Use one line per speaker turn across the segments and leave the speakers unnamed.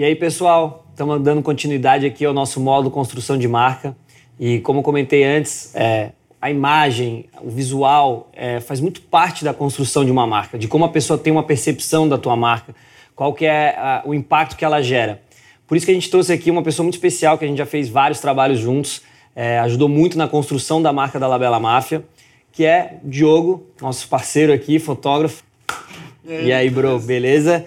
E aí, pessoal, estamos dando continuidade aqui ao nosso módulo construção de marca. E como comentei antes, é, a imagem, o visual é, faz muito parte da construção de uma marca, de como a pessoa tem uma percepção da tua marca, qual que é a, o impacto que ela gera. Por isso que a gente trouxe aqui uma pessoa muito especial, que a gente já fez vários trabalhos juntos, é, ajudou muito na construção da marca da Labela Máfia, que é Diogo, nosso parceiro aqui, fotógrafo. E aí, e aí bro, beleza?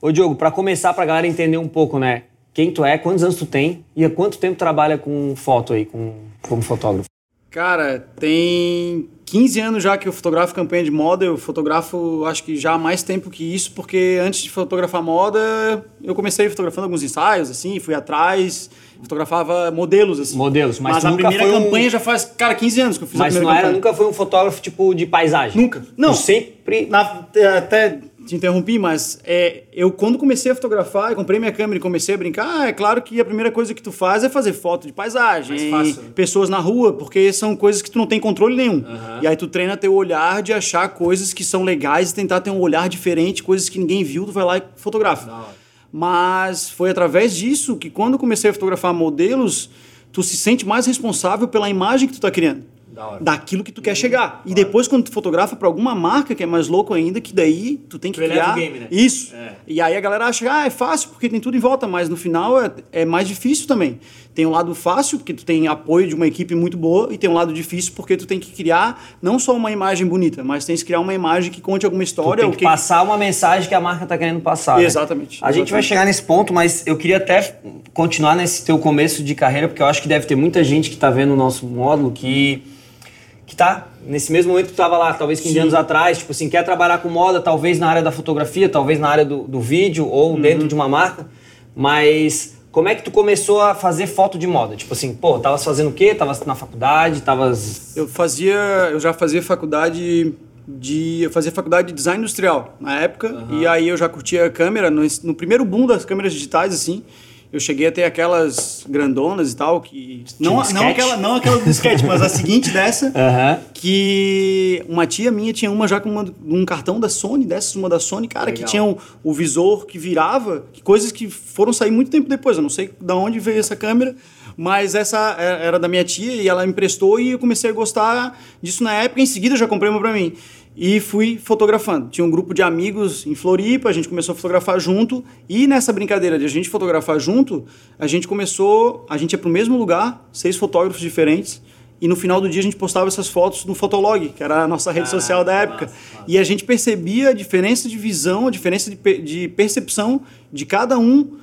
Ô Diogo, para começar, para a galera entender um pouco, né? Quem tu é, quantos anos tu tem e há quanto tempo trabalha com foto aí, com, como fotógrafo?
Cara, tem 15 anos já que eu fotografo campanha de moda. Eu fotografo, acho que já há mais tempo que isso, porque antes de fotografar moda, eu comecei fotografando alguns ensaios, assim, fui atrás, fotografava modelos, assim.
Modelos, mas,
mas
a
primeira campanha
um...
já faz, cara, 15 anos que eu fiz
mas
a
primeira
Mas
não era, nunca foi um fotógrafo, tipo, de paisagem?
Nunca. Não.
Tu sempre...
Na, até te interrompi, mas é, eu quando comecei a fotografar, eu comprei minha câmera e comecei a brincar, ah, é claro que a primeira coisa que tu faz é fazer foto de paisagem, fácil, né? pessoas na rua, porque são coisas que tu não tem controle nenhum. Uhum. E aí tu treina teu olhar de achar coisas que são legais e tentar ter um olhar diferente, coisas que ninguém viu, tu vai lá e fotografa. Mas foi através disso que quando comecei a fotografar modelos, tu se sente mais responsável pela imagem que tu está criando daquilo que tu quer chegar. E depois, quando tu fotografa para alguma marca, que é mais louco ainda, que daí tu tem que tu criar...
Game, né?
Isso. É. E aí a galera acha, ah, é fácil porque tem tudo em volta, mas no final é, é mais difícil também. Tem um lado fácil, porque tu tem apoio de uma equipe muito boa, e tem um lado difícil, porque tu tem que criar não só uma imagem bonita, mas tem que criar uma imagem que conte alguma história.
Tu tem que, que... passar uma mensagem que a marca está querendo passar.
Exatamente.
Né? A gente vai chegar nesse ponto, mas eu queria até continuar nesse teu começo de carreira, porque eu acho que deve ter muita gente que está vendo o nosso módulo que que tá nesse mesmo momento que tu tava lá, talvez 15 Sim. anos atrás, tipo assim, quer trabalhar com moda, talvez na área da fotografia, talvez na área do, do vídeo ou uhum. dentro de uma marca, mas como é que tu começou a fazer foto de moda? Tipo assim, pô, tava fazendo o quê? Tava na faculdade, tava
Eu fazia, eu já fazia faculdade de eu fazia faculdade de design industrial na época uhum. e aí eu já curtia a câmera no, no primeiro boom das câmeras digitais assim eu cheguei a ter aquelas grandonas e tal, que. Não, não, aquela, não aquela do sketch, mas a seguinte dessa,
uhum.
que uma tia minha tinha uma já com uma, um cartão da Sony, dessas, uma da Sony, cara, Legal. que tinha um, o visor que virava, que coisas que foram sair muito tempo depois. Eu não sei de onde veio essa câmera, mas essa é, era da minha tia e ela me emprestou e eu comecei a gostar disso na época. Em seguida, eu já comprei uma para mim e fui fotografando. Tinha um grupo de amigos em Floripa, a gente começou a fotografar junto e nessa brincadeira de a gente fotografar junto, a gente começou, a gente ia para o mesmo lugar, seis fotógrafos diferentes. E no final do dia a gente postava essas fotos no Fotolog, que era a nossa rede ah, social da época. Massa, massa. E a gente percebia a diferença de visão, a diferença de, de percepção de cada um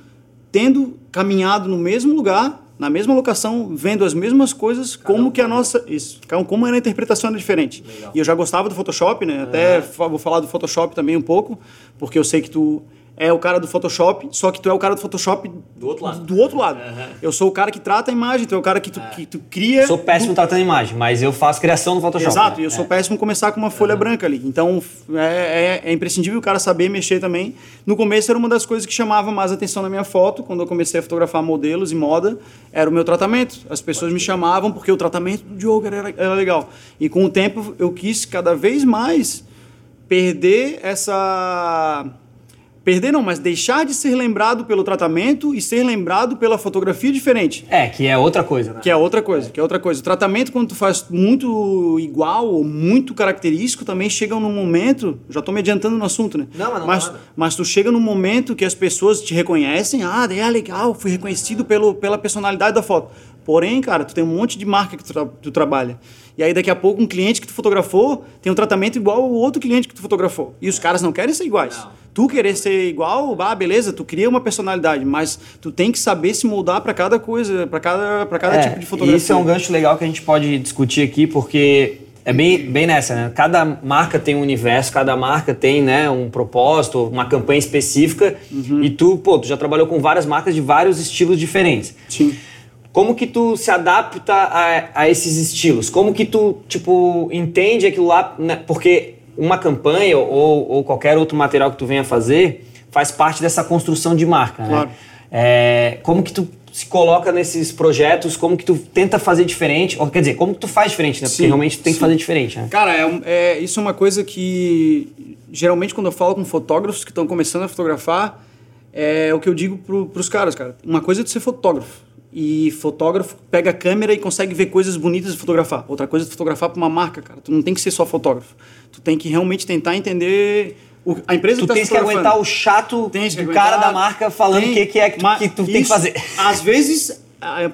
tendo caminhado no mesmo lugar na mesma locação, vendo as mesmas coisas, Cada como um que a nossa. Isso. Como a interpretação era diferente. Legal. E eu já gostava do Photoshop, né? Até vou falar do Photoshop também um pouco, porque eu sei que tu é o cara do Photoshop, só que tu é o cara do Photoshop
do outro lado.
Do outro lado. Uhum. Eu sou o cara que trata a imagem, tu é o cara que tu, é. que tu cria.
Sou péssimo do... tratando a imagem, mas eu faço criação no Photoshop.
Exato, e né? eu sou é. péssimo começar com uma folha uhum. branca ali. Então é, é, é, imprescindível o cara saber mexer também. No começo era uma das coisas que chamava mais atenção na minha foto, quando eu comecei a fotografar modelos e moda, era o meu tratamento. As pessoas me chamavam porque o tratamento do Diogo era, era legal. E com o tempo eu quis cada vez mais perder essa Perder não, mas deixar de ser lembrado pelo tratamento e ser lembrado pela fotografia diferente.
É, que é outra coisa, né?
Que é outra coisa, que é outra coisa. O tratamento, quando tu faz muito igual ou muito característico, também chega num momento. Já estou me adiantando no assunto, né?
Não, mas não
mas, mas tu chega num momento que as pessoas te reconhecem. Ah, é legal, fui reconhecido pelo, pela personalidade da foto. Porém, cara, tu tem um monte de marca que tu, tra tu trabalha. E aí daqui a pouco um cliente que tu fotografou tem um tratamento igual ao outro cliente que tu fotografou. E os caras não querem ser iguais. Não. Tu querer ser igual, ah, beleza, tu cria uma personalidade, mas tu tem que saber se moldar para cada coisa, para cada, pra cada
é,
tipo de fotografia.
Isso é um gancho legal que a gente pode discutir aqui, porque é bem, bem nessa, né? Cada marca tem um universo, cada marca tem né, um propósito, uma campanha específica. Uhum. E tu, pô, tu já trabalhou com várias marcas de vários estilos diferentes.
Sim.
Como que tu se adapta a, a esses estilos? Como que tu, tipo, entende aquilo lá? Né? Porque uma campanha ou, ou qualquer outro material que tu venha fazer faz parte dessa construção de marca, né?
Claro.
É, como que tu se coloca nesses projetos, como que tu tenta fazer diferente, ou quer dizer, como que tu faz diferente, né? Porque sim, realmente tu tem sim. que fazer diferente, né?
Cara, é, é, isso é uma coisa que geralmente quando eu falo com fotógrafos que estão começando a fotografar, é o que eu digo pro, pros caras, cara. Uma coisa é de ser fotógrafo. E fotógrafo pega a câmera e consegue ver coisas bonitas e fotografar. Outra coisa é fotografar para uma marca, cara. Tu não tem que ser só fotógrafo. Tu tem que realmente tentar entender o, a empresa
tu
tá
tens que aguentar o chato do aguentar, cara da marca falando o que, que é que tu, que tu tem que fazer.
Às vezes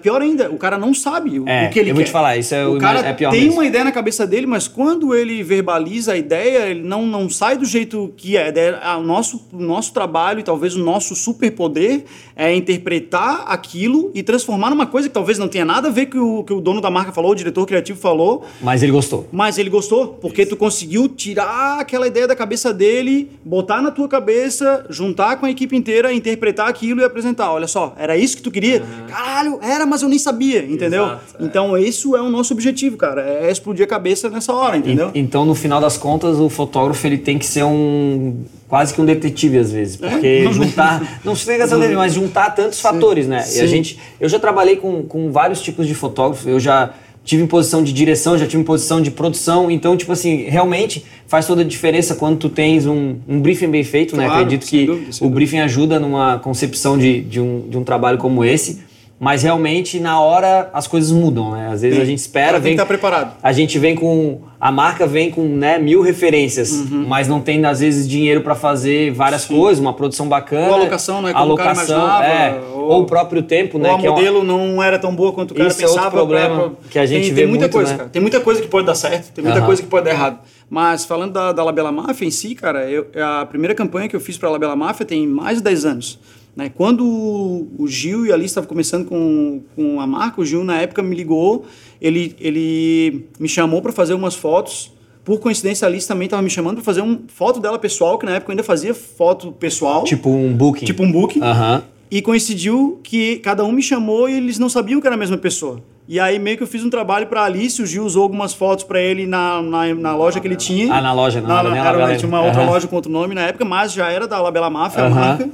pior ainda, o cara não sabe o,
é,
o que ele
eu
quer.
vou te falar, isso é
o,
o
cara
é pior
tem
mesmo.
uma ideia na cabeça dele, mas quando ele verbaliza a ideia, ele não, não sai do jeito que é. é o, nosso, o nosso trabalho e talvez o nosso superpoder é interpretar aquilo e transformar numa coisa que talvez não tenha nada a ver com o que o dono da marca falou, o diretor criativo falou.
Mas ele gostou.
Mas ele gostou, porque tu conseguiu tirar aquela ideia da cabeça dele, botar na tua cabeça, juntar com a equipe inteira, interpretar aquilo e apresentar. Olha só, era isso que tu queria? Uhum. Caralho, era, mas eu nem sabia entendeu? Exato, é. Então, isso é o nosso objetivo, cara. É explodir a cabeça nessa hora, entendeu?
E, então, no final das contas, o fotógrafo ele tem que ser um quase que um detetive às vezes, é? porque é? juntar, não sei questão dele, mas juntar tantos sim, fatores, né? Sim. E a gente, eu já trabalhei com, com vários tipos de fotógrafos, eu já tive em posição de direção, já tive em posição de produção, então, tipo assim, realmente faz toda a diferença quando tu tens um, um briefing bem feito, né? claro, né? Acredito que dúvida, o briefing ajuda numa concepção de, de, um, de um trabalho como esse, mas realmente na hora as coisas mudam, né? Às vezes Sim. a gente espera,
vem, tem que estar preparado.
A gente vem com a marca vem com né, mil referências, uhum. mas não tem às vezes dinheiro para fazer várias Sim. coisas, uma produção bacana. Ou
a alocação, né?
Como alocação, o cara é, ou, ou, o próprio tempo, né?
Ou a modelo é uma... não era tão boa quanto o cara
Isso
pensava.
É outro problema pra... que a gente
tem,
vê
tem muita
muito,
coisa,
né?
cara. Tem muita coisa que pode dar certo, tem muita uhum. coisa que pode dar errado. Mas falando da, da Labela Máfia em si, cara, eu, a primeira campanha que eu fiz para a Labela Máfia tem mais de 10 anos. Né? Quando o Gil e a Alice estavam começando com, com a marca, o Gil na época me ligou, ele, ele me chamou para fazer umas fotos. Por coincidência, a Alice também estava me chamando para fazer uma foto dela pessoal, que na época eu ainda fazia foto pessoal.
Tipo um booking.
Tipo um booking.
Uhum.
E coincidiu que cada um me chamou e eles não sabiam que era a mesma pessoa. E aí meio que eu fiz um trabalho para Alice, o Gil usou algumas fotos para ele na, na, na, loja que ele tinha.
Ah, na loja, não.
Na, era, era, tinha uma outra uhum. loja com outro nome na época, mas já era da Labela Máfia, uhum. a marca.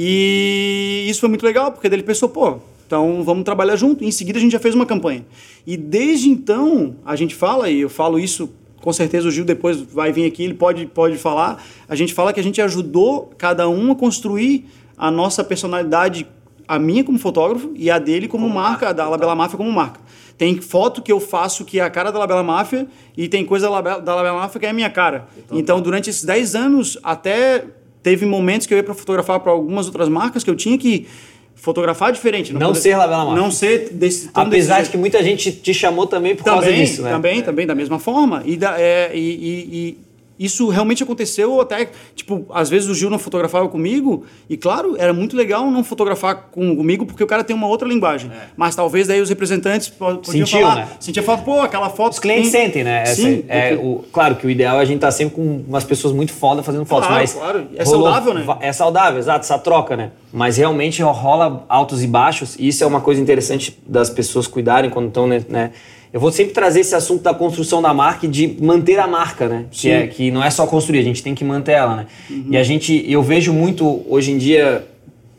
E isso foi muito legal, porque ele pensou, pô, então vamos trabalhar junto. E em seguida a gente já fez uma campanha. E desde então, a gente fala, e eu falo isso, com certeza o Gil depois vai vir aqui, ele pode, pode falar. A gente fala que a gente ajudou cada um a construir a nossa personalidade, a minha como fotógrafo e a dele como, como marca, marca, a da Labela Máfia como marca. Tem foto que eu faço que é a cara da Labela Máfia e tem coisa da Labela, da Labela Máfia que é a minha cara. Então, então durante esses 10 anos, até teve momentos que eu ia para fotografar para algumas outras marcas que eu tinha que fotografar diferente.
Não, não poder, ser Labela Marca.
Não ser desse
Apesar
desse
de que muita gente te chamou também por
também,
causa disso, né?
Também, é. também, da mesma forma. E, da, é, e, e, isso realmente aconteceu até, tipo, às vezes o Gil não fotografava comigo, e claro, era muito legal não fotografar com, comigo, porque o cara tem uma outra linguagem. É. Mas talvez daí os representantes podiam Sentiu, falar, né? sentia falta, pô, aquela foto...
Os clientes tem... sentem, né? Sim. é, o, claro que o ideal é a gente estar tá sempre com umas pessoas muito fodas fazendo fotos,
claro,
mas...
Claro, é rolou, saudável, né?
É saudável, exato, essa troca, né? Mas realmente rola altos e baixos, e isso é uma coisa interessante das pessoas cuidarem quando estão, né? Eu vou sempre trazer esse assunto da construção da marca e de manter a marca, né? Que, é, que não é só construir, a gente tem que manter ela, né? Uhum. E a gente, eu vejo muito hoje em dia,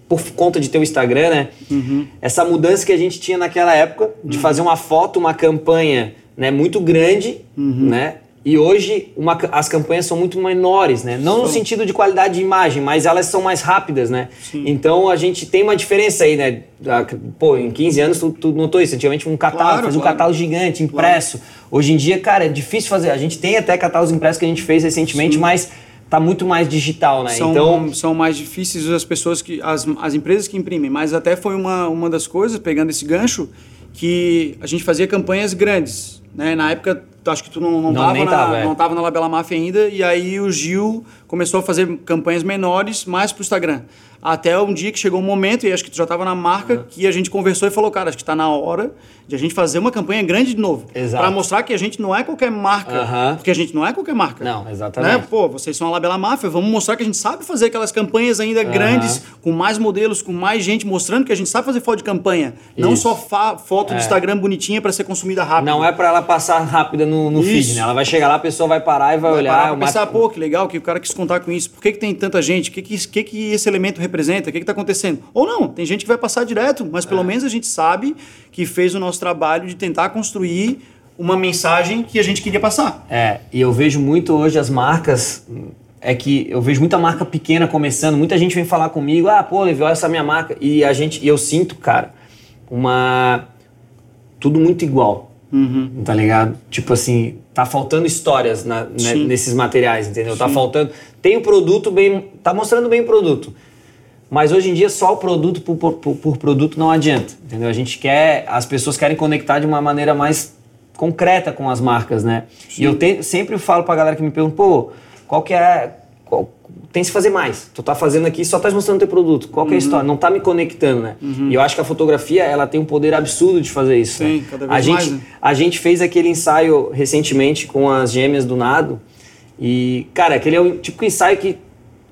por conta de ter o Instagram, né? Uhum. Essa mudança que a gente tinha naquela época de uhum. fazer uma foto, uma campanha né, muito grande, uhum. né? E hoje uma, as campanhas são muito menores, né? Não no sentido de qualidade de imagem, mas elas são mais rápidas, né? Sim. Então a gente tem uma diferença aí, né? Pô, em 15 anos tu, tu notou isso. Antigamente um catálogo, claro, fazia claro. um catálogo gigante, impresso. Claro. Hoje em dia, cara, é difícil fazer. A gente tem até catálogos impressos que a gente fez recentemente, Sim. mas tá muito mais digital, né?
São,
então
são mais difíceis as pessoas que as, as empresas que imprimem, mas até foi uma, uma das coisas pegando esse gancho que a gente fazia campanhas grandes, né? Na época acho que tu não, não, não tava, na, tava, é. não tava na Labela Máfia ainda, e aí o Gil começou a fazer campanhas menores, mais pro Instagram. Até um dia que chegou um momento, e acho que tu já estava na marca, uhum. que a gente conversou e falou, cara, acho que está na hora de a gente fazer uma campanha grande de novo. Para mostrar que a gente não é qualquer marca.
Uhum.
Porque a gente não é qualquer marca.
Não, exatamente. Né?
Pô, vocês são a Labela Máfia, vamos mostrar que a gente sabe fazer aquelas campanhas ainda uhum. grandes, com mais modelos, com mais gente, mostrando que a gente sabe fazer foto de campanha. Isso. Não só foto é. do Instagram bonitinha para ser consumida rápido.
Não é para ela passar rápida no, no feed, né? Ela vai chegar lá, a pessoa vai parar e vai, vai olhar.
Uma... pensar, pô, que legal que o cara quis contar com isso. Por que, que tem tanta gente? O que, que, que, que esse elemento representa? O que está acontecendo? Ou não, tem gente que vai passar direto, mas pelo é. menos a gente sabe que fez o nosso trabalho de tentar construir uma mensagem que a gente queria passar.
É, e eu vejo muito hoje as marcas é que eu vejo muita marca pequena começando, muita gente vem falar comigo, ah, pô, Levi, olha essa minha marca. E a gente, e eu sinto, cara, uma. Tudo muito igual.
Uhum.
Tá ligado? Tipo assim, tá faltando histórias na, né, nesses materiais, entendeu? Tá Sim. Tá faltando. Tem o produto bem. Tá mostrando bem o produto. Mas hoje em dia só o produto por, por, por, produto não adianta, entendeu? A gente quer, as pessoas querem conectar de uma maneira mais concreta com as marcas, né? Sim. E eu te, sempre falo pra galera que me pergunta, pô, qual que é, qual, tem que fazer mais. Tu tá fazendo aqui só tá mostrando teu produto. Qual que é a uhum. história? Não tá me conectando, né? Uhum. E eu acho que a fotografia, ela tem um poder absurdo de fazer isso.
Sim,
né?
cada vez
a
mais.
Gente, né? A gente fez aquele ensaio recentemente com as gêmeas do Nado. E, cara, aquele é o tipo de ensaio que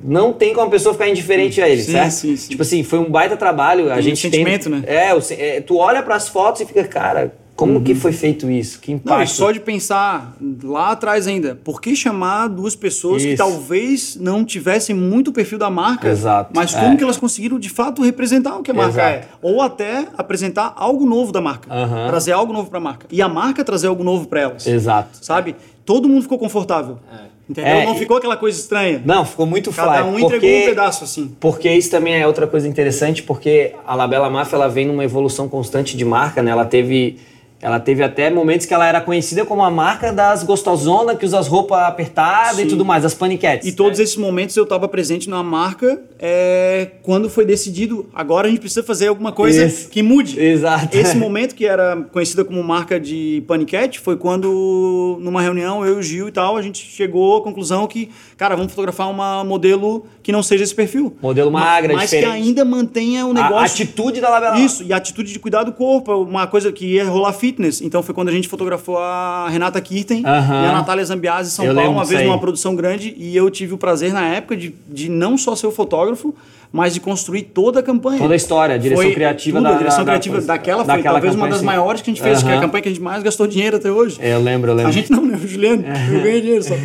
não tem como a pessoa ficar indiferente a ele,
sim,
certo?
Sim, sim.
Tipo assim, foi um baita trabalho. A
tem
gente
um sentimento,
tem,
né?
É, é, tu olha para as fotos e fica, cara, como uhum. que foi feito isso? Que impacto?
Não, e só de pensar lá atrás ainda, por que chamar duas pessoas isso. que talvez não tivessem muito o perfil da marca,
Exato.
mas como é. que elas conseguiram de fato representar o que a marca Exato. é? Ou até apresentar algo novo da marca,
uhum.
trazer algo novo para a marca. E a marca trazer algo novo para elas.
Exato.
Sabe? Todo mundo ficou confortável. É. Entendeu? É, não ficou aquela coisa estranha.
Não, ficou muito fly.
Cada um
porque,
entregou um pedaço, assim.
Porque isso também é outra coisa interessante, porque a Labela Mafia ela vem numa evolução constante de marca, né? Ela teve ela teve até momentos que ela era conhecida como a marca das gostosonas, que usa as roupas apertadas Sim. e tudo mais, as paniquetes.
E todos é. esses momentos eu estava presente na marca é, quando foi decidido, agora a gente precisa fazer alguma coisa Isso. que mude.
Exato.
Esse momento que era conhecida como marca de paniquete foi quando, numa reunião, eu e o Gil e tal, a gente chegou à conclusão que, cara, vamos fotografar uma modelo que não seja esse perfil.
Modelo magra,
Mas
diferente.
que ainda mantenha o negócio... A
atitude da Labela.
Isso, e a atitude de cuidar do corpo, uma coisa que ia rolar fitness. Então foi quando a gente fotografou a Renata Kirten e a Natália Zambiase em São
eu
Paulo, uma vez numa produção grande. E eu tive o prazer na época de, de não só ser o fotógrafo, mas de construir toda a campanha.
Toda a história, a direção foi criativa
tudo,
da
A direção da, criativa da, daquela foi daquela talvez uma das maiores que a gente fez, que é a campanha que a gente mais gastou dinheiro até hoje.
É, eu lembro, eu lembro.
A gente não, né? Juliano, eu ganhei dinheiro só.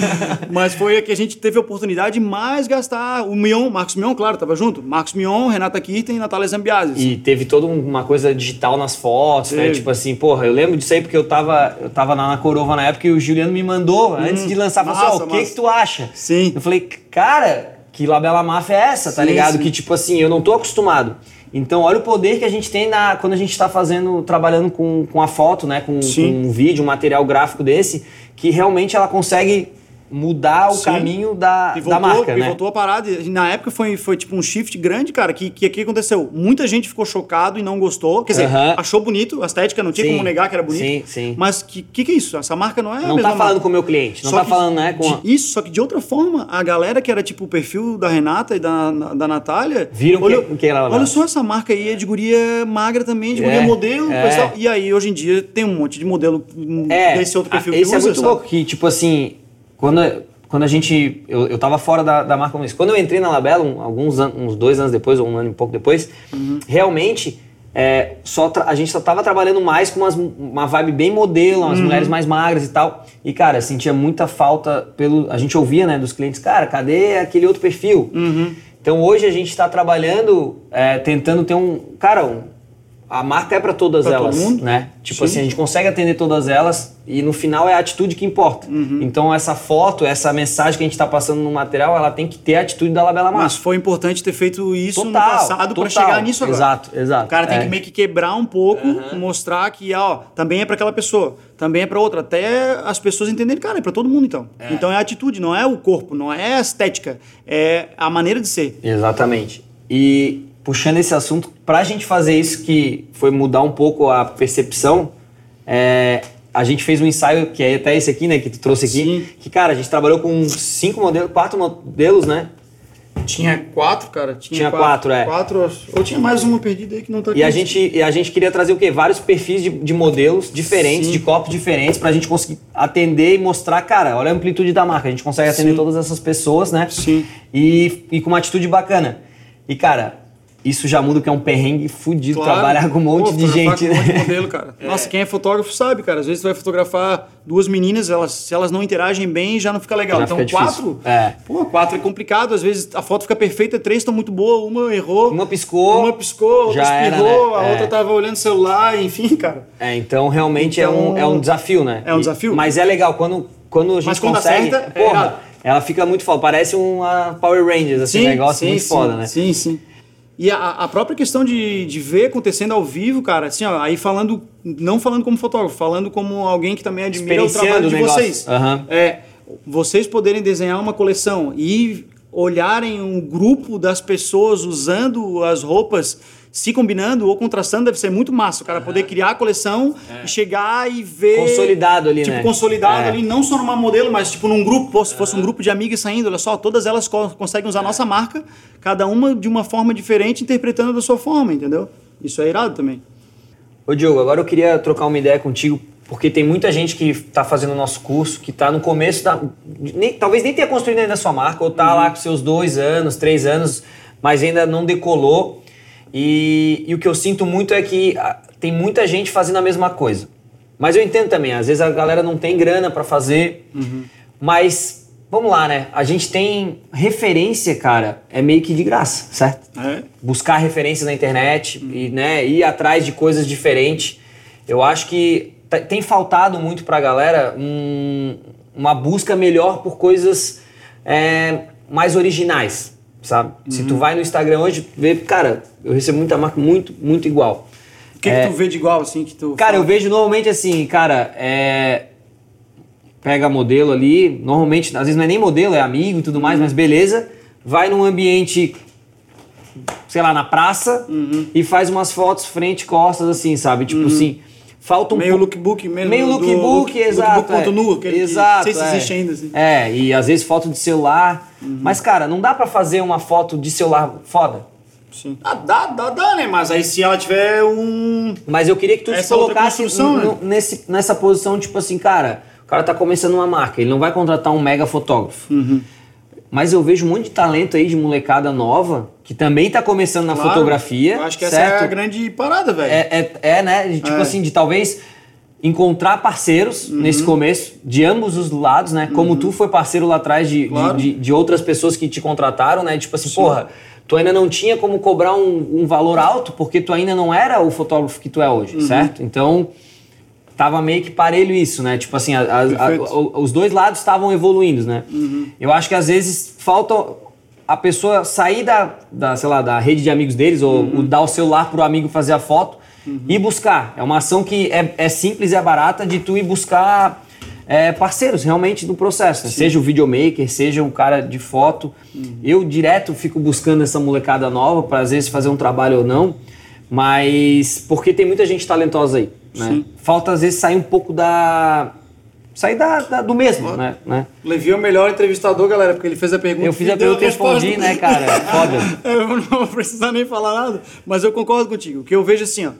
mas foi a que a gente teve a oportunidade de mais gastar. O Mion, Marcos Mion, claro, tava junto. Marcos Mion, Renata Kirten e Natália Zambiazes.
E teve toda uma coisa digital nas fotos, né? teve. né? Tipo assim, porra, eu lembro disso aí porque eu tava, eu tava na Corova na época e o Juliano me mandou, hum, antes de lançar, falou assim, o que que tu acha?
Sim.
Eu falei, cara que Labela Máfia é essa, tá sim, ligado? Sim. Que tipo assim, eu não tô acostumado. Então, olha o poder que a gente tem na, quando a gente está fazendo, trabalhando com, com a foto, né? Com, com um vídeo, um material gráfico desse, que realmente ela consegue mudar o Sim. caminho da, voltou, da marca,
e
né?
voltou a parada. E na época foi, foi tipo um shift grande, cara, que que aqui aconteceu? Muita gente ficou chocado e não gostou. Quer dizer, uh -huh. achou bonito, a estética não tinha sim. como negar que era bonito.
Sim, sim.
Mas que, que que é isso? Essa marca não é
Não tá falando com o meu cliente, não só tá que, falando, né, com...
Isso, só que de outra forma, a galera que era tipo o perfil da Renata e da, da Natália...
Viram olha, que, que ela...
Olha só essa marca aí, é de guria magra também, de é, guria modelo, é. e aí hoje em dia tem um monte de modelo
é,
desse outro perfil
esse
que
é
usa,
muito
sabe?
louco, que tipo assim, quando quando a gente. Eu, eu tava fora da, da marca Quando eu entrei na Labela, um, alguns anos, uns dois anos depois, ou um ano e pouco depois, uhum. realmente. É, só a gente só tava trabalhando mais com umas, uma vibe bem modelo, umas uhum. mulheres mais magras e tal. E, cara, sentia muita falta pelo. A gente ouvia, né, dos clientes, cara, cadê aquele outro perfil?
Uhum.
Então hoje a gente está trabalhando, é, tentando ter um. Cara, um, a marca é para todas
pra
elas, né? Tipo Sim. assim, a gente consegue atender todas elas e no final é a atitude que importa.
Uhum.
Então essa foto, essa mensagem que a gente está passando no material, ela tem que ter a atitude da Labela Marca.
Mas foi importante ter feito isso
total,
no passado para chegar nisso agora.
Exato, exato.
O cara tem
é.
que meio que quebrar um pouco, uhum. mostrar que ó, também é para aquela pessoa, também é para outra, até as pessoas entenderem, cara, é para todo mundo então. É. Então é a atitude, não é o corpo, não é a estética, é a maneira de ser.
Exatamente. E puxando esse assunto, para a gente fazer isso que foi mudar um pouco a percepção, é, a gente fez um ensaio, que é até esse aqui, né, que tu trouxe aqui,
Sim.
que, cara, a gente trabalhou com cinco modelos, quatro modelos, né?
Tinha quatro, cara. Tinha,
tinha quatro, quatro, é.
Quatro, ou tinha mais uma perdida aí que não tá aqui.
E a gente, e a gente queria trazer o quê? Vários perfis de, de modelos diferentes, Sim. de copos diferentes, pra gente conseguir atender e mostrar, cara, olha a amplitude da marca. A gente consegue atender
Sim.
todas essas pessoas, né?
Sim.
E, e com uma atitude bacana. E, cara, isso já muda que é um perrengue fudido
claro.
trabalhar com um monte
Pô,
de gente,
com
né?
Um monte de modelo, cara. É. Nossa, quem é fotógrafo sabe, cara. Às vezes tu vai fotografar duas meninas, elas, se elas não interagem bem, já não fica legal.
Já
então,
fica
quatro.
É.
Pô, quatro é complicado. Às vezes a foto fica perfeita, três estão muito boas, uma errou.
Uma piscou.
Uma piscou, outra
já
espirrou,
né?
a
é.
outra tava olhando o celular, enfim, cara.
É, então realmente
então,
é, um, é um desafio, né?
É um desafio.
E, mas é legal quando, quando a gente
mas quando
consegue.
acerta,
porra,
é
ela fica muito foda. Parece uma Power Rangers, assim, sim, negócio sim, muito
sim,
foda, né?
Sim, sim. E a, a, própria questão de, de ver acontecendo ao vivo, cara, assim, ó, aí falando, não falando como fotógrafo, falando como alguém que também admira o trabalho de vocês.
Uhum.
É, vocês poderem desenhar uma coleção e olharem um grupo das pessoas usando as roupas se combinando ou contrastando deve ser muito massa. O cara poder criar a coleção é. e chegar e ver.
Consolidado ali,
tipo,
né?
consolidado é. ali, não só numa modelo, mas tipo num grupo, se fosse um grupo de amigas saindo, olha só, todas elas co conseguem usar a nossa marca, cada uma de uma forma diferente, interpretando da sua forma, entendeu? Isso é irado também.
Ô Diogo, agora eu queria trocar uma ideia contigo, porque tem muita gente que está fazendo o nosso curso, que está no começo da. Nem, talvez nem tenha construído ainda a sua marca, ou está uhum. lá com seus dois anos, três anos, mas ainda não decolou. E, e o que eu sinto muito é que ah, tem muita gente fazendo a mesma coisa. Mas eu entendo também, às vezes a galera não tem grana para fazer, uhum. mas vamos lá, né? A gente tem referência, cara, é meio que de graça, certo?
É.
Buscar referências na internet uhum. e né, ir atrás de coisas diferentes. Eu acho que tem faltado muito pra galera um, uma busca melhor por coisas é, mais originais sabe? Uhum. Se tu uhum. vai no Instagram hoje, vê, cara, eu recebo muita marca muito, muito igual.
O que, é, que tu vê de igual, assim, que tu...
Cara, fala? eu vejo normalmente assim, cara, é... Pega modelo ali, normalmente, às vezes não é nem modelo, é amigo e tudo mais, uhum. mas beleza. Vai num ambiente, sei lá, na praça uhum. e faz umas fotos frente costas, assim, sabe? Tipo uhum. assim falta um
meio lookbook mesmo
meio lookbook do, exato
lookbook é.
exato
não sei se existe
é.
ainda assim.
é e às vezes foto de celular uhum. mas cara não dá para fazer uma foto de celular foda
sim ah, dá dá dá né mas aí se ela tiver um
mas eu queria que tu Essa te colocasse né? nesse nessa posição tipo assim cara o cara tá começando uma marca ele não vai contratar um mega fotógrafo
uhum.
Mas eu vejo um monte de talento aí de molecada nova que também está começando na claro, fotografia.
Eu acho que
certo?
essa é a grande parada, velho.
É, é, é, né? Tipo é. assim, de talvez encontrar parceiros uhum. nesse começo, de ambos os lados, né? Como uhum. tu foi parceiro lá atrás de, claro. de, de, de, outras pessoas que te contrataram, né? Tipo assim, Sim. porra, tu ainda não tinha como cobrar um, um, valor alto porque tu ainda não era o fotógrafo que tu é hoje, uhum. certo? Então, tava meio que parelho isso, né? Tipo assim, a, a, a, os dois lados estavam evoluindo, né?
Uhum.
Eu acho que às vezes falta a pessoa sair da, da, sei lá, da rede de amigos deles ou, uhum. dar o celular pro amigo fazer a foto uhum. e buscar. É uma ação que é, é simples e é barata de tu ir buscar é, parceiros realmente no processo. Né? Seja o videomaker, seja um cara de foto. Uhum. Eu direto fico buscando essa molecada nova para às vezes fazer um trabalho ou não, mas porque tem muita gente talentosa aí. Né? Falta às vezes sair um pouco da sair da, da, do mesmo, né? né?
Levi é o melhor entrevistador, galera, porque ele fez a pergunta.
Eu fiz a pergunta e respondi, né, cara? Foda.
eu não vou precisar nem falar nada, mas eu concordo contigo. O que eu vejo assim, ó.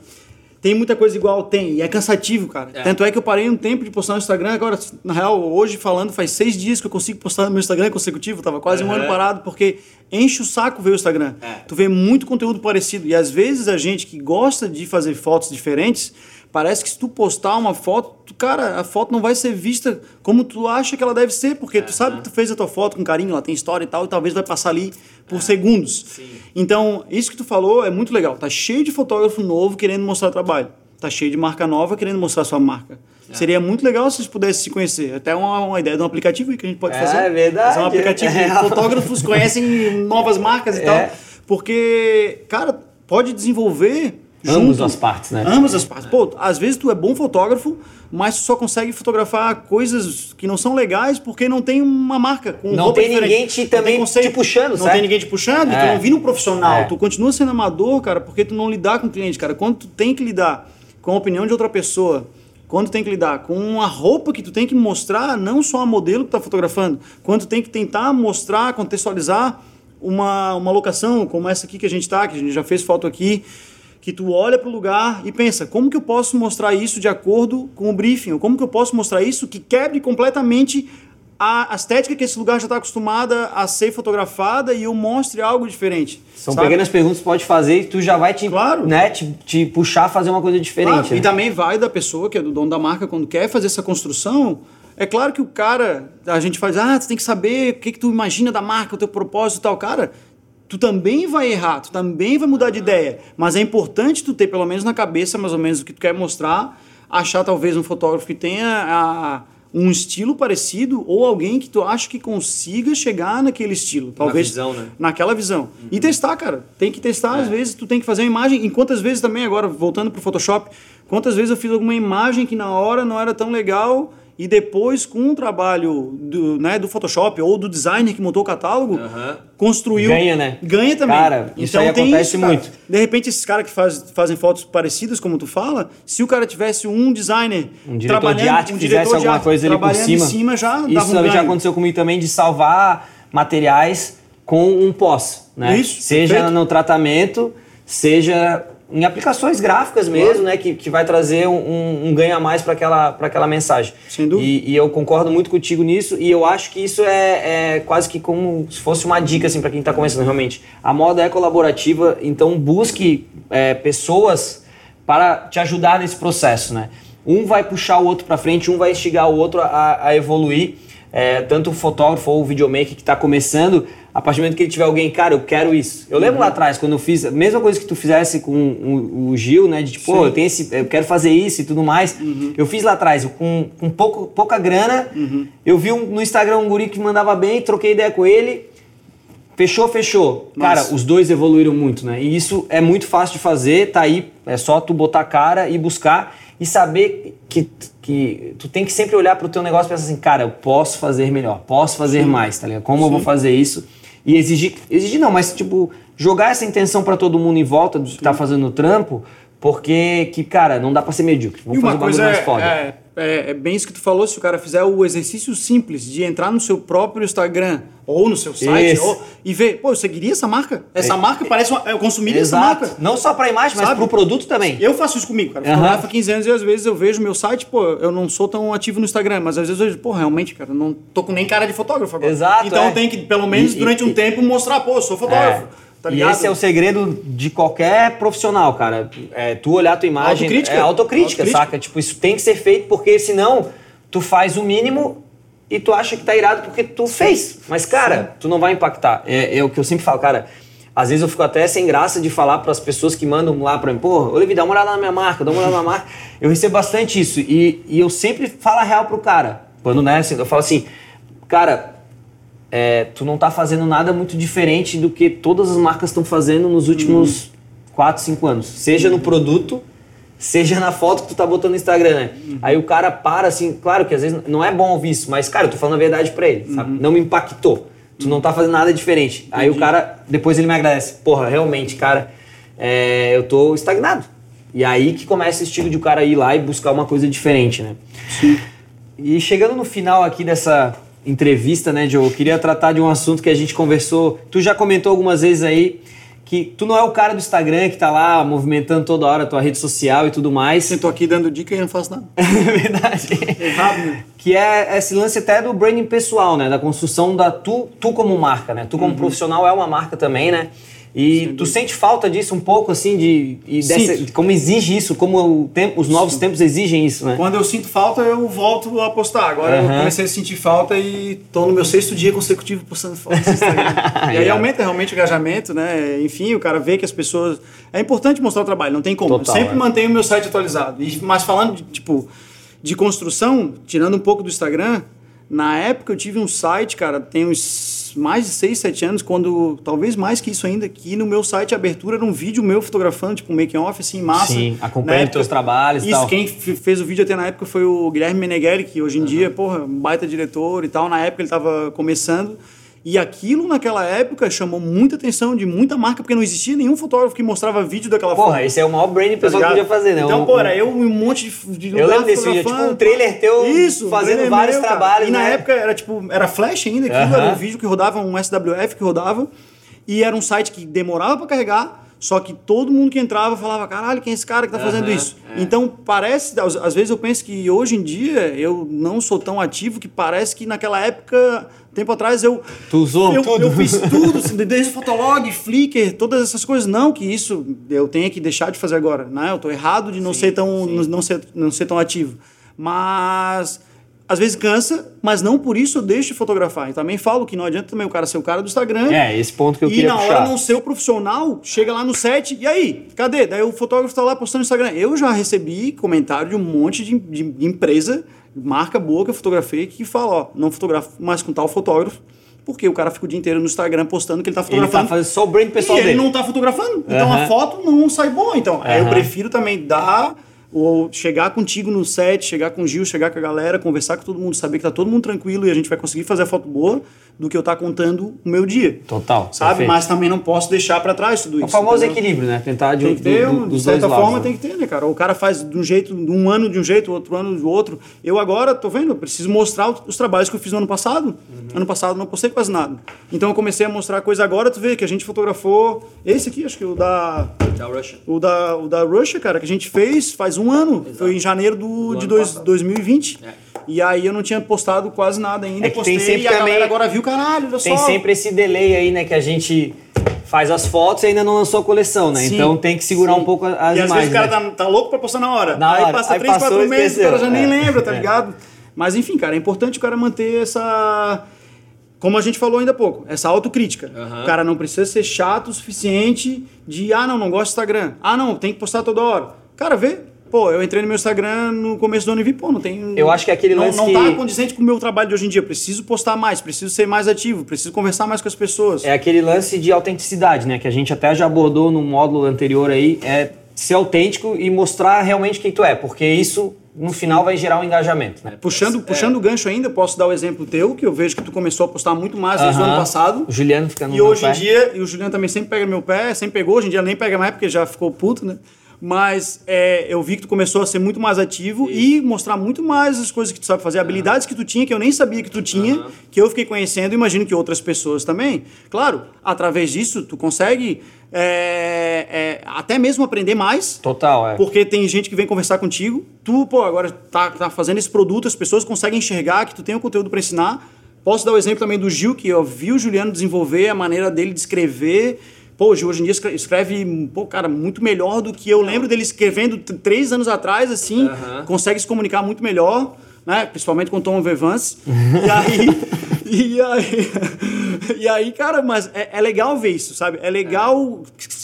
Tem muita coisa igual, tem, e é cansativo, cara. É. Tanto é que eu parei um tempo de postar no Instagram, agora, na real, hoje falando, faz seis dias que eu consigo postar no meu Instagram consecutivo, tava quase uhum. um ano parado, porque enche o saco ver o Instagram. É. Tu vê muito conteúdo parecido, e às vezes a gente que gosta de fazer fotos diferentes, Parece que se tu postar uma foto, tu, cara, a foto não vai ser vista como tu acha que ela deve ser, porque é, tu sabe que tu fez a tua foto com carinho, ela tem história e tal, e talvez vai passar ali por segundos.
Sim.
Então, isso que tu falou é muito legal. Tá cheio de fotógrafo novo querendo mostrar trabalho. Tá cheio de marca nova querendo mostrar sua marca. É. Seria muito legal se vocês pudessem se conhecer. Até uma, uma ideia de um aplicativo que a gente pode
é,
fazer.
É verdade.
Fazer um aplicativo. É. Fotógrafos conhecem novas marcas e tal. É. Porque, cara, pode desenvolver
Ambas as partes, né?
Ambas as partes. Pô, às vezes tu é bom fotógrafo, mas tu só consegue fotografar coisas que não são legais porque não tem uma marca com
Não tem diferente. ninguém te, também te puxando,
Não
certo?
tem ninguém te puxando, é. tu não vira um profissional. É. Tu continua sendo amador, cara, porque tu não lidar com o cliente, cara. Quando tu tem que lidar com a opinião de outra pessoa, quando tu tem que lidar com a roupa que tu tem que mostrar, não só a modelo que tu tá fotografando, quando tu tem que tentar mostrar, contextualizar uma, uma locação como essa aqui que a gente tá, que a gente já fez foto aqui, que tu olha para o lugar e pensa, como que eu posso mostrar isso de acordo com o briefing? Ou como que eu posso mostrar isso que quebre completamente a estética que esse lugar já está acostumada a ser fotografada e eu mostre algo diferente.
São sabe? pequenas perguntas que pode fazer e tu já vai te,
claro.
né, te, te puxar a fazer uma coisa diferente. Claro.
Né? E também vai da pessoa, que é do dono da marca, quando quer fazer essa construção. É claro que o cara, a gente faz, ah, tu tem que saber o que, que tu imagina da marca, o teu propósito e tal. Cara, tu também vai errar, tu também vai mudar de ideia. Mas é importante tu ter pelo menos na cabeça mais ou menos o que tu quer mostrar, achar talvez um fotógrafo que tenha a, um estilo parecido ou alguém que tu acha que consiga chegar naquele estilo. Talvez.
Na visão, né?
Naquela visão. Uhum. E testar, cara. Tem que testar, é. às vezes, tu tem que fazer uma imagem. E quantas vezes também, agora, voltando pro Photoshop, quantas vezes eu fiz alguma imagem que na hora não era tão legal e depois com o trabalho do, né, do Photoshop ou do designer que montou o catálogo, uhum. construiu.
Ganha, né?
Ganha também.
Cara, isso então, aí acontece isso, muito.
De repente, esses caras que faz, fazem fotos parecidas, como tu fala, se o cara tivesse um designer.
Um diretor de arte um que fizesse alguma arte, coisa ali por cima.
cima já
isso
um
já aconteceu comigo também de salvar materiais com um pós. Né?
Isso.
Seja perfeito. no tratamento, seja em aplicações gráficas mesmo, claro. né? Que, que vai trazer um, um ganho a mais para aquela, aquela mensagem.
Sem dúvida.
E, e, eu concordo muito contigo nisso e eu acho que isso é, é quase que como se fosse uma dica assim, para quem está começando realmente. A moda é colaborativa, então busque é, pessoas para te ajudar nesse processo, né? Um vai puxar o outro para frente, um vai instigar o outro a, a evoluir. É, tanto o fotógrafo ou o videomaker que está começando, a partir do momento que ele tiver alguém, cara, eu quero isso. Eu lembro uhum. lá atrás, quando eu fiz a mesma coisa que tu fizesse com o, o Gil, né? De tipo, pô, eu tenho esse, eu quero fazer isso e tudo mais. Uhum. Eu fiz lá atrás, com, com pouco, pouca grana. Uhum. Eu vi um, no Instagram um guri que mandava bem, troquei ideia com ele. Fechou, fechou. Nossa. Cara, os dois evoluíram muito, né? E isso é muito fácil de fazer, tá aí, é só tu botar a cara e buscar e saber que, que tu tem que sempre olhar para o teu negócio e pensar assim, cara, eu posso fazer melhor, posso fazer Sim. mais, tá ligado? Como Sim. eu vou fazer isso? e exigir, exigir não, mas tipo, jogar essa intenção para todo mundo em volta do que tá fazendo o trampo, porque que, cara, não dá para ser medíocre.
Vamos fazer uma coisa mais é, foda. É, é, é, bem isso que tu falou, se o cara fizer o exercício simples de entrar no seu próprio Instagram ou no seu site ou, e ver, pô, eu seguiria essa marca? Essa é, marca parece uma, eu consumiria
exato.
essa marca.
Não só para imagem, mas para o produto também.
Eu faço isso comigo, cara. Eu uhum. há 15 anos e às vezes eu vejo meu site, pô, eu não sou tão ativo no Instagram, mas às vezes eu vejo, pô, realmente, cara, não tô com nem cara de fotógrafo agora.
Exato.
Então é. tem que, pelo menos e, durante e, um e, tempo, mostrar, pô, eu sou fotógrafo.
Tá e esse é o segredo de qualquer profissional, cara. É, tu olhar a tua imagem.
Autocrítica.
É autocrítica, autocrítica, saca? Tipo, isso tem que ser feito, porque senão tu faz o mínimo e tu acha que tá irado porque tu fez. Mas, cara, tu não vai impactar. É, é, o que eu sempre falo, cara. Às vezes eu fico até sem graça de falar para as pessoas que mandam lá para mim, pô, Olivia, dá uma olhada na minha marca, dá uma olhada na minha marca. Eu recebo bastante isso. E, e eu sempre falo a real pro cara. Quando, né, eu falo assim, cara, é, tu não tá fazendo nada muito diferente do que todas as marcas estão fazendo nos últimos uhum. 4, 5 anos. Seja no produto, seja na foto que tu tá botando no Instagram, né? Uhum. Aí o cara para assim, claro que às vezes não é bom ouvir isso, mas cara, eu tô falando a verdade para ele, sabe? Uhum. Não me impactou. Tu não tá fazendo nada diferente. Entendi. Aí o cara, depois ele me agradece. Porra, realmente, cara, é, eu tô estagnado. E aí que começa esse estilo de o cara ir lá e buscar uma coisa diferente, né?
Sim.
E chegando no final aqui dessa entrevista, né, Joe? Eu queria tratar de um assunto que a gente conversou. Tu já comentou algumas vezes aí que tu não é o cara do Instagram que tá lá movimentando toda hora a tua rede social e tudo mais.
Eu tô aqui dando dica e não faço nada.
é verdade.
Errado, né?
Que é esse lance até do branding pessoal, né? Da construção da tu, tu como marca, né? Tu como uhum. profissional é uma marca também, né? E tu sente falta disso um pouco, assim, de, dessa, de como exige isso, como tempo, os novos Sim. tempos exigem isso, né?
Quando eu sinto falta, eu volto a postar. Agora uhum. eu comecei a sentir falta e tô no meu sexto dia consecutivo postando fotos no Instagram. e aí aumenta realmente o engajamento, né? Enfim, o cara vê que as pessoas... É importante mostrar o trabalho, não tem como. Total, eu sempre é. mantenho o meu site atualizado. E, mas falando, de, tipo, de construção, tirando um pouco do Instagram, na época eu tive um site, cara, tem uns mais de 6, 7 anos, quando, talvez mais que isso ainda, que no meu site abertura era um vídeo meu fotografando, tipo um making off, assim, massa.
Sim, acompanhando teus trabalhos
e tal. quem fez o vídeo até na época foi o Guilherme Meneghelli, que hoje em uhum. dia, porra, um baita diretor e tal. Na época ele estava começando. E aquilo naquela época chamou muita atenção de muita marca, porque não existia nenhum fotógrafo que mostrava vídeo daquela
Porra,
forma.
esse é o maior brand que o pessoal tá podia fazer, né?
Então, um, pô, era eu um monte de, de
Eu lembro desse vídeo, tipo um trailer teu
Isso,
fazendo vários meu, trabalhos.
E na né? época era tipo, era flash ainda, aquilo uh -huh. era um vídeo que rodava, um SWF que rodava, e era um site que demorava para carregar só que todo mundo que entrava falava, caralho, quem é esse cara que está fazendo uhum, isso? É. Então parece, às, vezes eu penso que hoje em dia eu não sou tão ativo que parece que naquela época, tempo atrás, eu.
Tu usou
eu,
tudo?
Eu fiz tudo, assim, desde Fotolog, Flickr, todas essas coisas. Não, que isso eu tenho que deixar de fazer agora. Né? Eu estou errado de não, sim, ser tão, não, ser, não ser tão ativo. Mas às vezes cansa, mas não por isso eu deixo de fotografar. E também falo que não adianta também o cara ser o cara do Instagram.
É, esse ponto que eu
e
queria
na
puxar.
hora não ser o profissional, chega lá no set, e aí? Cadê? Daí o fotógrafo tá lá postando no Instagram. Eu já recebi comentário de um monte de, de, de empresa, marca boa que eu fotografei, que fala, ó, não fotografo mais com tal fotógrafo, porque o cara fica o dia inteiro no Instagram postando que ele tá
Ele
fotografando.
tá fazendo só o brand pessoal
e ele
dele.
não tá fotografando. Então a foto não sai boa. Então, aí eu prefiro também dar ou chegar contigo no set, chegar com o Gil, chegar com a galera, conversar com todo mundo, saber que tá todo mundo tranquilo e a gente vai conseguir fazer a foto boa do que eu estar contando o meu dia.
Total.
Sabe?
perfeito.
Mas também não posso deixar para trás tudo
É
isso.
o famoso
entendeu?
equilíbrio, né? Tentar de,
Tem que ter,
do-
um-
do-
de certa
lados.
forma
né?
tem que ter, né, cara? O cara faz de um jeito, de um ano de um jeito, outro ano de outro. Eu agora, tô vendo, eu preciso mostrar os- os trabalhos que eu fiz no ano passado.
Uhum.
Ano passado não postei quase nada. Então eu comecei a mostrar coisa agora, tu vê que a gente fotografou esse aqui, acho que o da
Da Russia.
o da, o da Russia, cara, que a gente fez faz um ano. Foi em janeiro do, de
ano
dois,
passado.
2020.
É.
E aí eu não tinha postado quase nada ainda.
É que
postei
tem sempre
e a
também-
galera agora viu, caralho, olha
Tem
só.
sempre esse delay aí, né? Que a gente faz as fotos e ainda não lançou a coleção, né?
Sim,
então tem que segurar
sim.
um pouco as
E às
imagens.
vezes o cara
né?
tá, tá louco pra postar na hora.
Na
aí
hora.
passa
Aí
três,
passou,
quatro meses, o cara já
esqueceu.
nem
É,
lembra, tá
é.
ligado? Mas enfim, cara, é importante o cara manter essa. Como a gente falou ainda há pouco, essa autocrítica.
Aham.
O cara não precisa ser chato o suficiente de, ah, não, não gosto do Instagram. Ah, não, tem que postar toda hora. Cara, vê. Pô, eu entrei no meu Instagram no começo do ano e vi, pô, não tem.
Eu acho que é aquele
não,
lance
Não
que-
tá condizente com o meu trabalho de hoje em dia. Preciso postar mais, preciso ser mais ativo, preciso conversar mais com as pessoas.
É aquele lance de autenticidade, né? Que a gente até já abordou no módulo anterior aí. É ser autêntico e mostrar realmente quem tu é. Porque isso, no final, vai gerar um engajamento, né?
Puxando, puxando o gancho ainda, posso dar o exemplo teu, que eu vejo que tu começou a postar muito mais desde o
Aham.
ano passado.
O Juliano fica no
E
meu
hoje em
pé.
dia, e o Juliano também sempre pega meu pé, sempre pegou, hoje em dia nem pega mais porque já ficou puto, né? Mas é, eu vi que tu começou a ser muito mais ativo e mostrar muito mais as coisas que tu sabe fazer, habilidades que tu tinha, que eu nem sabia que tu tinha, que eu fiquei conhecendo, imagino que outras pessoas também. Claro, através disso, tu consegue é, é, até mesmo aprender mais,
Total, é.
porque tem gente que vem conversar contigo, tu, pô, agora tá, tá fazendo esse produto, as pessoas conseguem enxergar que tu tem o conteúdo para ensinar. Posso dar o exemplo também do Gil, que eu vi o Juliano desenvolver a maneira dele de escrever. Pô, Gil hoje em dia escre- escreve, pô, cara, muito melhor do que eu lembro dele escrevendo três anos atrás, assim, consegue se comunicar muito melhor, né? Principalmente com Tom Vevance. e aí. E aí, e aí, cara, mas é, é legal ver isso, sabe? É legal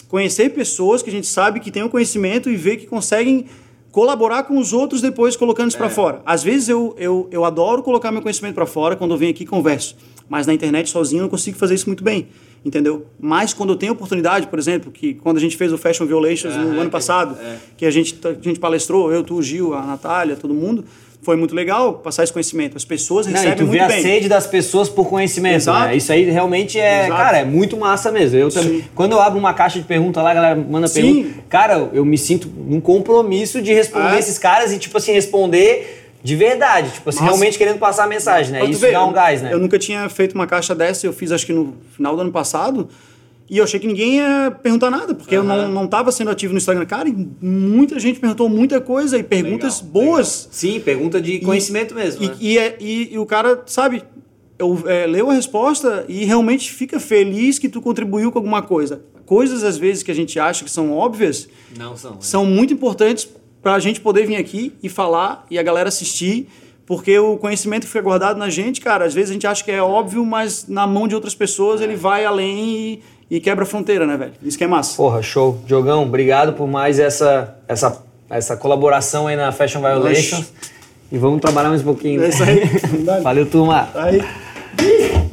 conhecer pessoas que a gente sabe que têm o conhecimento e ver que conseguem colaborar com os outros depois colocando isso pra fora. Às vezes eu, eu, eu adoro colocar meu conhecimento pra fora quando eu venho aqui e converso, mas na internet sozinho eu não consigo fazer isso muito bem, entendeu? Mas quando eu tenho oportunidade, por exemplo, que quando a gente fez o Fashion Violations no
Aham,
ano passado,
é.
que a gente, a gente palestrou, eu, tu, o Gil, a Natália, todo mundo, foi muito legal passar esse conhecimento. As pessoas
Não, e
recebem
tu vê
muito
a
bem.
sede das pessoas por conhecimento, né? Isso aí realmente é,
Exato.
cara, é muito massa mesmo. Eu também,
Sim.
quando eu abro uma caixa de pergunta lá, a galera manda
Sim.
pergunta, cara, eu me sinto num compromisso de responder
É.
esses caras e tipo assim responder de verdade, tipo assim,
Nossa.
realmente querendo passar a mensagem, né? Isso
ver,
dá um gás, né?
Eu nunca tinha feito uma caixa dessa, eu fiz acho que no final do ano passado. E eu achei que ninguém ia perguntar nada, porque eu não, não tava sendo ativo no Instagram. Cara, e muita gente perguntou muita coisa e perguntas
Legal,
boas.
Sim, pergunta de conhecimento mesmo.
E,
né?
e, é- e- e o cara, sabe, eu, é, leu a resposta e realmente fica feliz que tu contribuiu com alguma coisa. Coisas, às vezes, que a gente acha que são óbvias,
Não são. né?
são muito importantes para a gente poder vir aqui e falar e a galera assistir, porque o conhecimento que fica guardado na gente, cara, às vezes a gente acha que é óbvio, mas na mão de outras pessoas ele vai além e, e quebra a fronteira, né, velho? Isso que é massa.
Porra, show. Diogão, obrigado por mais essa, essa, essa colaboração aí na Fashion Violations. E vamos trabalhar mais um pouquinho.
É isso aí.
Valeu, turma.
Aí.